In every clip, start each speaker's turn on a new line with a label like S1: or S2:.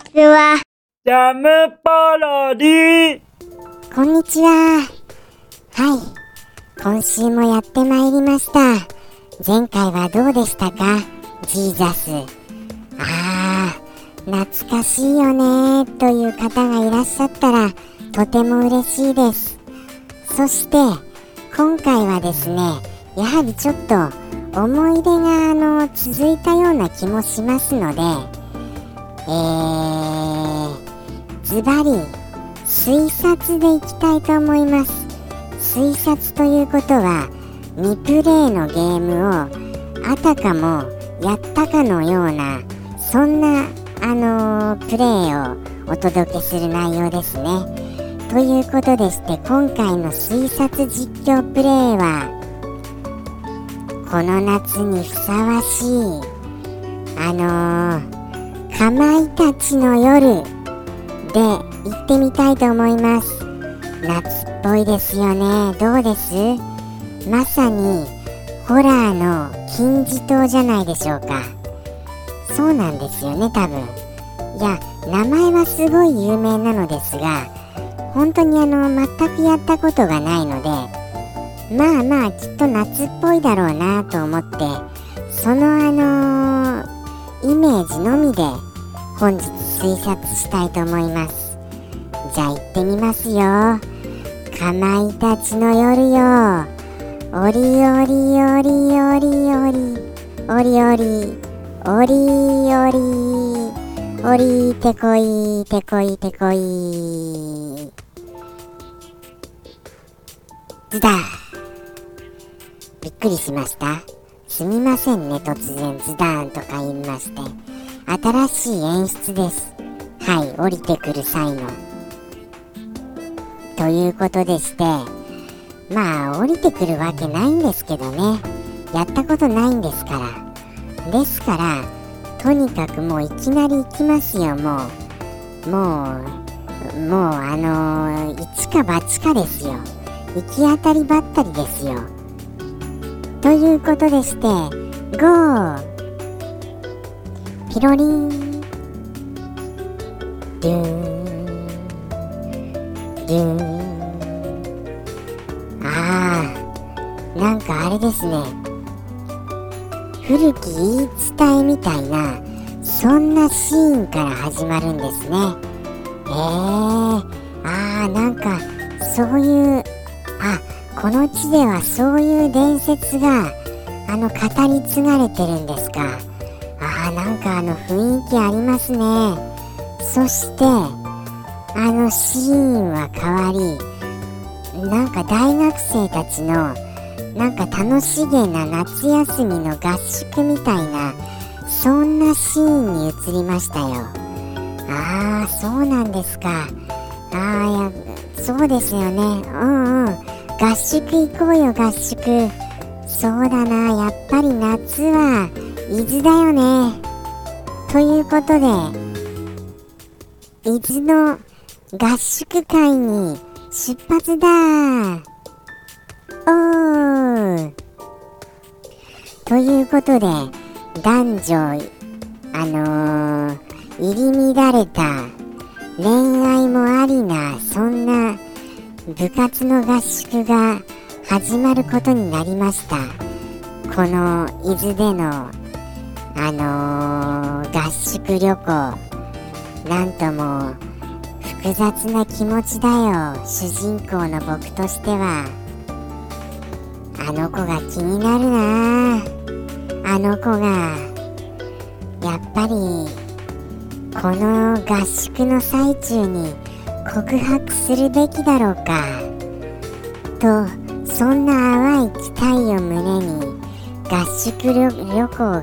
S1: ちは。
S2: ジャムパロディ
S3: こんにちは。はい。今週もやってまいりました。前回はどうでしたか？ジーザス。あー、懐かしいよねという方がいらっしゃったら、とても嬉しいです。そして、今回はですね、やはりちょっと思い出があの続いたような気もしますので、えー、ズバリ推察でいきたいと思います。推察ということは未プレイのゲームをあたかもやったかのようなそんなあのープレイをお届けする内容ですね。ということでして今回の推察実況プレイはこの夏にふさわしいあのー、かまいたちの夜で行ってみたいと思います。夏っぽいですよね。どうです？まさにホラーの金字塔じゃないでしょうか。そうなんですよね多分。いや名前はすごい有名なのですが本当にあの全くやったことがないのでまあまあきっと夏っぽいだろうなと思ってそのあのーイメージのみで本日推察したいと思います。じゃあ行ってみますよ。かまいたちの夜よ。おりおりおりおりおり。おりおりおり。おりおりてこいてこいてこい。ズダ。びっくりしました。すみませんね突然。ズダーンとか言いまして。新しい演出です。はい降りてくる際の。ということでしてまあ降りてくるわけないんですけどね。やったことないんですから。ですからとにかくもういきなり行きますよもう。もうもうあのー一か八かですよ。行き当たりばったりですよ。ということでして GO! ピロリンドゥーンドゥーンああなんかあれですね。古き言い伝えみたいなそんなシーンから始まるんですね。えー、ああなんかそういうあこの地ではそういう伝説があの語り継がれてるんですか。なんかあの雰囲気ありますね。そしてあのシーンは変わりなんか大学生たちのなんか楽しげな夏休みの合宿みたいなそんなシーンに移りましたよ。ああそうなんですか。ああやそうですよね。うんうん。合宿行こうよ合宿。そうだなやっぱり夏は伊豆だよね。ということで伊豆の合宿会に出発だ。おー。ということで男女あのー、入り乱れた恋愛もありなそんな部活の合宿が始まることになりました。この伊豆でのあのー合宿旅行なんとも複雑な気持ちだよ主人公の僕としては。あの子が気になるな。あの子がやっぱりこの合宿の最中に告白するべきだろうか。とそんな淡い期待を胸に合宿旅旅行が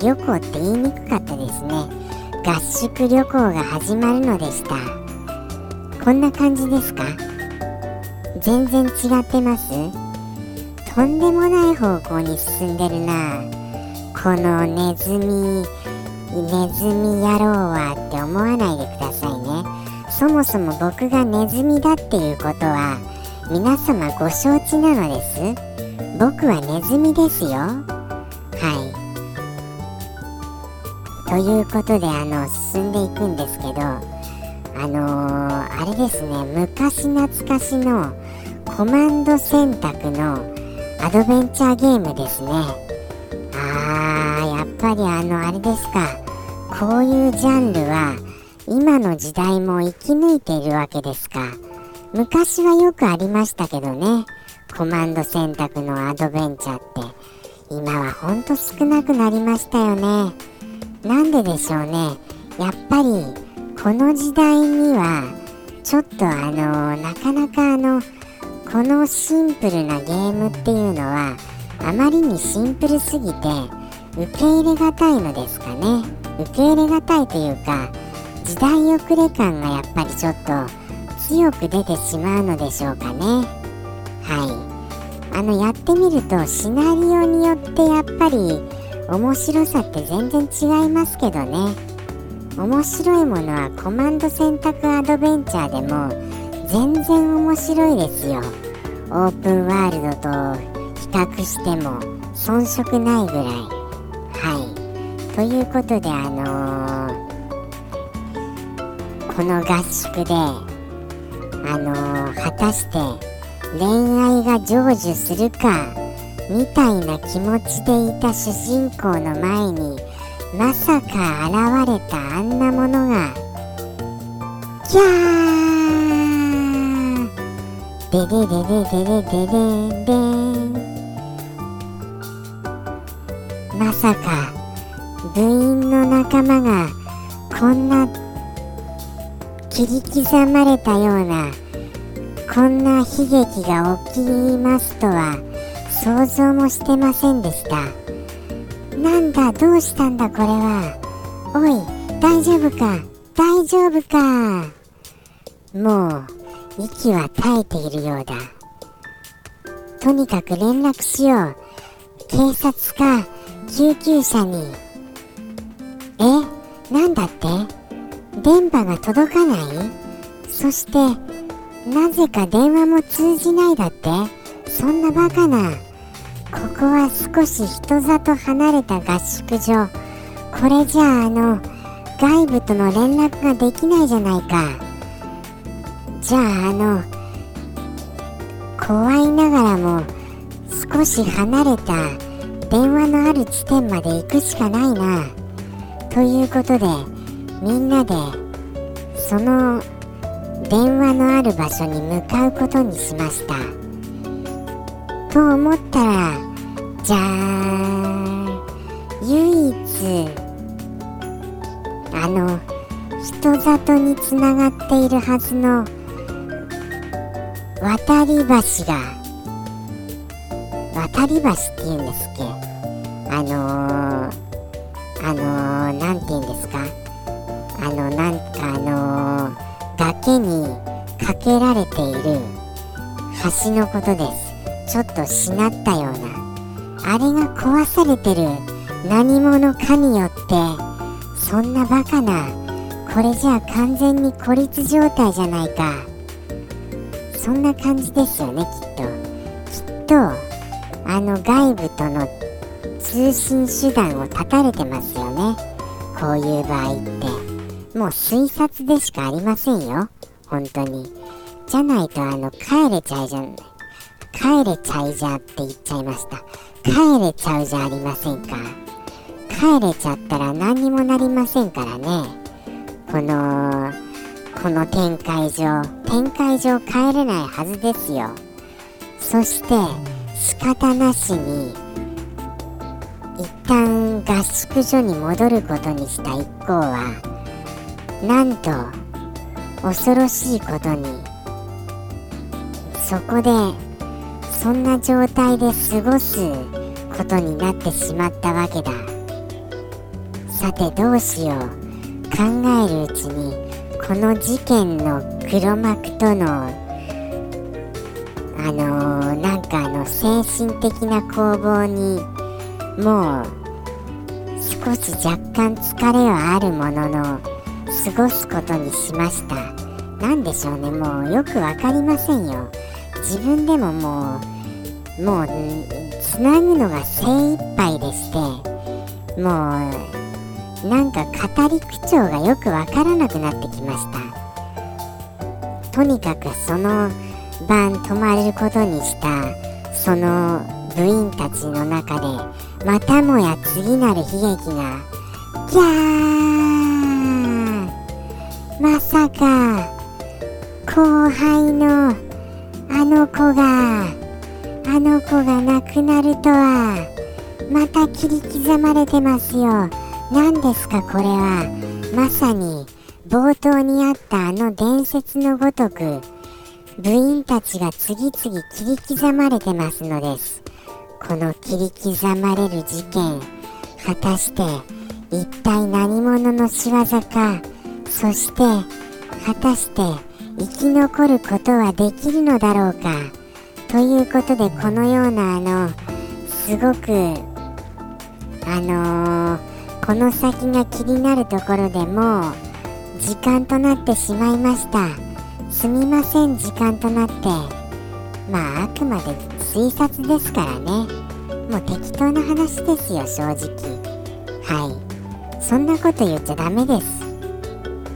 S3: 旅行って言いにくかったですね。合宿旅行が始まるのでした。こんな感じですか？全然違ってます？とんでもない方向に進んでるな。このネズミネズミ野郎はって思わないでくださいね。そもそも僕がネズミだっていうことは皆様ご承知なのです？僕はネズミですよ。はい。ということであの進んでいくんですけどあのー、あれですね昔懐かしのコマンド選択のアドベンチャーゲームですね。あーやっぱりあのあれですか。こういうジャンルは今の時代も生き抜いているわけですか。昔はよくありましたけどね。コマンド選択のアドベンチャーって今はほんと少なくなりましたよね。なんででしょうね。やっぱりこの時代にはちょっとあのなかなかあのこのシンプルなゲームっていうのはあまりにシンプルすぎて受け入れがたいのですかね。受け入れがたいというか時代遅れ感がやっぱりちょっと強く出てしまうのでしょうかね。はい。あのやってみるとシナリオによってやっぱり面白さって全然違いますけどね。面白いものはコマンド選択アドベンチャーでも全然面白いですよ。オープンワールドと比較しても遜色ないぐらい。はい。ということであのー、この合宿であのー、果たして恋愛が成就するかみたいな気持ちでいた主人公の前にまさか現れたあんなものがキャー！デデデデデデデデデまさか部員の仲間がこんな切り刻まれたようなこんな悲劇が起きますとは想像もしてませんでした。なんだどうしたんだこれは。おい大丈夫か？大丈夫か？もう息は絶えているようだ。とにかく連絡しよう。警察か？救急車に。え？なんだって？電波が届かない？そしてなぜか電話も通じないだって。そんなバカな。ここは少し人里離れた合宿場これじゃああの外部との連絡ができないじゃないか。じゃああの怖いながらも少し離れた電話のある地点まで行くしかないな。ということでみんなでその電話のある場所に向かうことにしました。と思ったらじゃー唯一あの人里につながっているはずの渡り橋が渡り橋っていうんですっけ？あのー、あのー、て言うんですか？あのー、崖にかけられている橋のことです。ちょっとしなったような。あれが壊されてる何者かによってそんなバカなこれじゃあ完全に孤立状態じゃないか。そんな感じですよねきっと。きっとあの外部との通信手段を断たれてますよね。こういう場合って。もう推察でしかありませんよ。本当に。じゃないとあの帰れちゃいじゃん。帰れちゃいじゃって言っちゃいました。帰れちゃうじゃありませんか。帰れちゃったら何にもなりませんからね。このこの展開上。展開上帰れないはずですよ。そして仕方なしに一旦合宿所に戻ることにした一行はなんと恐ろしいことにそこでそんな状態で過ごすことになってしまったわけだ。さてどうしよう。考えるうちにこの事件の黒幕とのあのー、なんかあの精神的な攻防にもう少し若干疲れはあるものの過ごすことにしました。何でしょうね。もうよく分かりませんよ。自分でももうもうつなぐのが精一杯でしてもうなんか語り口調がよくわからなくなってきました。とにかくその晩泊まれることにしたその部員たちの中でまたもや次なる悲劇がギャーまさか後輩のあの子があの子が亡くなるとはまた切り刻まれてますよ。何ですかこれは。まさに冒頭にあったあの伝説のごとく部員たちが次々切り刻まれてますのです。この切り刻まれる事件果たして一体何者の仕業か。そして果たして生き残ることはできるのだろうか？ということでこのようなあのすごくあのー、この先が気になるところでもう時間となってしまいました。すみません時間となって。まああくまで推察ですからね。もう適当な話ですよ正直。はい。そんなこと言っちゃダメです。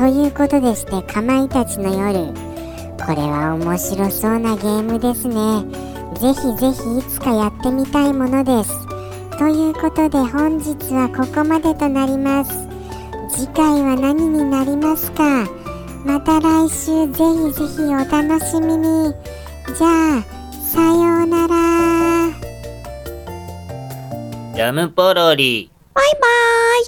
S3: ということでしてかまいたちの夜これは面白そうなゲームですね。ぜひぜひいつかやってみたいものです。ということで本日はここまでとなります。次回は何になりますか？また来週ぜひぜひお楽しみに。じゃあさようなら。
S2: ジャムポロリ。
S1: バイバーイ